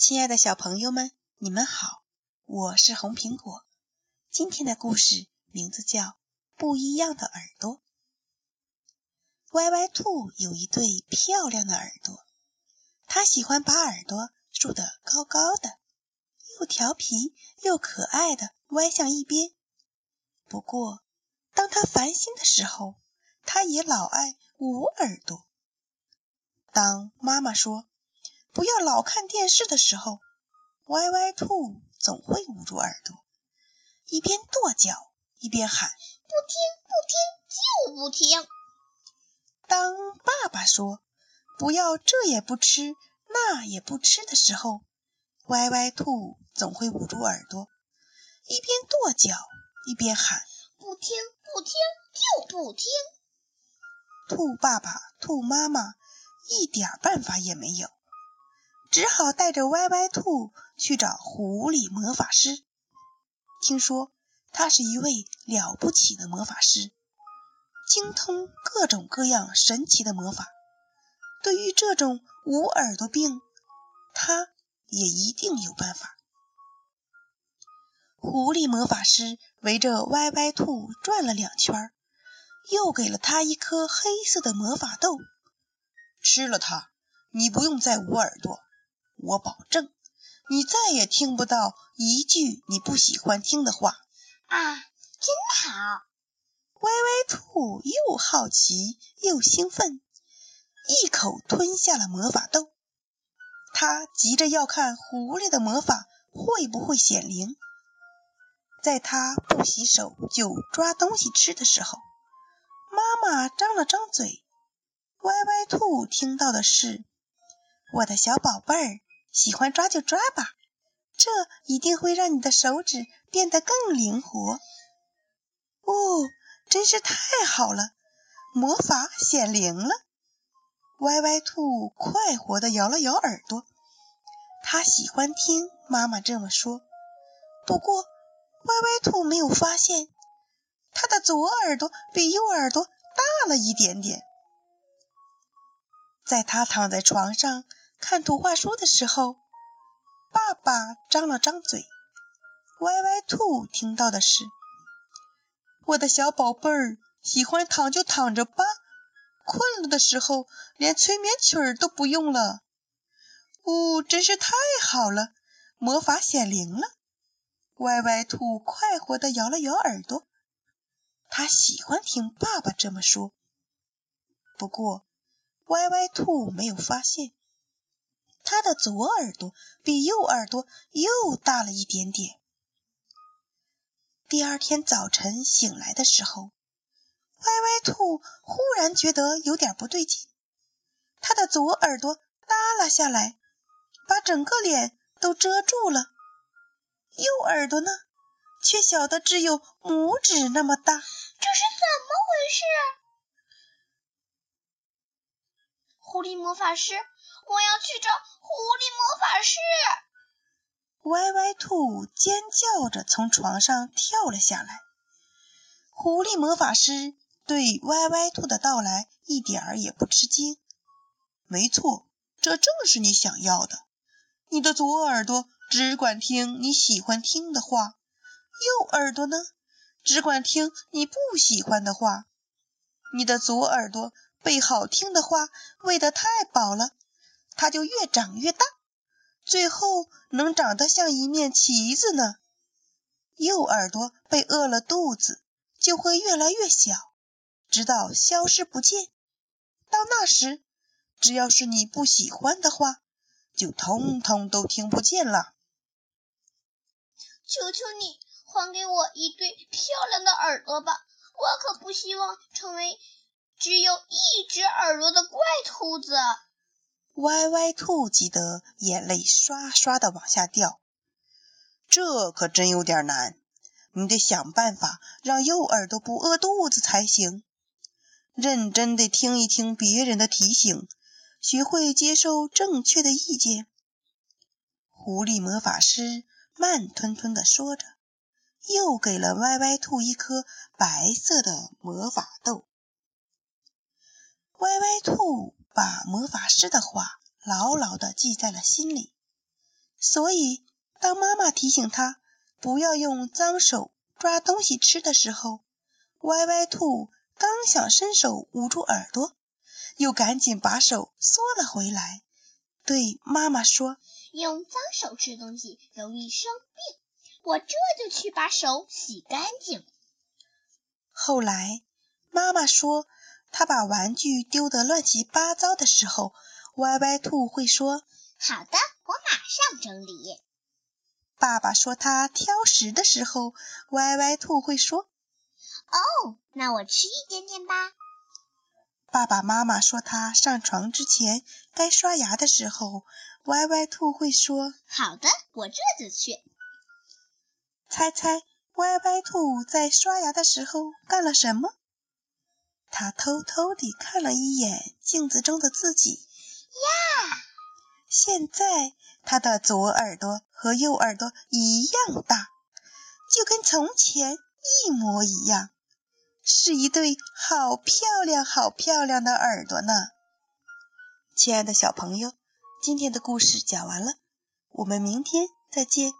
亲爱的小朋友们，你们好，我是红苹果。今天的故事名字叫《不一样的耳朵》。歪歪兔有一对漂亮的耳朵，它喜欢把耳朵竖得高高的，又调皮又可爱的歪向一边。不过，当它烦心的时候，它也老爱捂耳朵。当妈妈说，不要老看电视的时候，歪歪兔总会捂住耳朵，一边跺脚一边喊：“不听，不听，就不听！”当爸爸说“不要这也不吃，那也不吃”的时候，歪歪兔总会捂住耳朵，一边跺脚一边喊：“不听，不听，就不听！”兔爸爸、兔妈妈一点办法也没有。只好带着歪歪兔去找狐狸魔法师。听说他是一位了不起的魔法师，精通各种各样神奇的魔法。对于这种捂耳朵病，他也一定有办法。狐狸魔法师围着歪歪兔转了两圈，又给了他一颗黑色的魔法豆。吃了它，你不用再捂耳朵。我保证，你再也听不到一句你不喜欢听的话啊！真好！歪歪兔又好奇又兴奋，一口吞下了魔法豆。他急着要看狐狸的魔法会不会显灵。在他不洗手就抓东西吃的时候，妈妈张了张嘴，歪歪兔听到的是：“我的小宝贝儿。”喜欢抓就抓吧，这一定会让你的手指变得更灵活。哦，真是太好了，魔法显灵了！歪歪兔快活地摇了摇耳朵，他喜欢听妈妈这么说。不过，歪歪兔没有发现，他的左耳朵比右耳朵大了一点点。在他躺在床上。看图画书的时候，爸爸张了张嘴。歪歪兔听到的是：“我的小宝贝儿喜欢躺就躺着吧，困了的时候连催眠曲儿都不用了。”哦，真是太好了，魔法显灵了！歪歪兔快活地摇了摇耳朵，他喜欢听爸爸这么说。不过，歪歪兔没有发现。他的左耳朵比右耳朵又大了一点点。第二天早晨醒来的时候，歪歪兔忽然觉得有点不对劲。他的左耳朵耷拉下来，把整个脸都遮住了；右耳朵呢，却小的只有拇指那么大。这是怎么回事？狐狸魔法师。我要去找狐狸魔法师！歪歪兔尖叫着从床上跳了下来。狐狸魔法师对歪歪兔的到来一点儿也不吃惊。没错，这正是你想要的。你的左耳朵只管听你喜欢听的话，右耳朵呢，只管听你不喜欢的话。你的左耳朵被好听的话喂得太饱了。它就越长越大，最后能长得像一面旗子呢。右耳朵被饿了肚子，就会越来越小，直到消失不见。到那时，只要是你不喜欢的话，就通通都听不见了。求求你，还给我一对漂亮的耳朵吧！我可不希望成为只有一只耳朵的怪兔子。歪歪兔急得眼泪刷刷的往下掉，这可真有点难。你得想办法让右耳朵不饿肚子才行。认真的听一听别人的提醒，学会接受正确的意见。狐狸魔法师慢吞吞的说着，又给了歪歪兔一颗白色的魔法豆。歪歪兔。把魔法师的话牢牢地记在了心里。所以当妈妈提醒他不要用脏手抓东西吃的时候，歪歪兔刚想伸手捂住耳朵，又赶紧把手缩了回来，对妈妈说：“用脏手吃东西容易生病，我这就去把手洗干净。”后来妈妈说，她把玩具丢得乱七八糟的时候，歪歪兔会说。好的，我马上整理。爸爸说他挑食的时候，歪歪兔会说：“哦，那我吃一点点吧。”爸爸妈妈说他上床之前该刷牙的时候，歪歪兔会说：“好的，我这就去。”猜猜歪歪兔在刷牙的时候干了什么？他偷偷地看了一眼镜子中的自己。呀！现在他的左耳朵和右耳朵一样大，就跟从前一模一样，是一对好漂亮、好漂亮的耳朵呢。亲爱的小朋友，今天的故事讲完了，我们明天再见。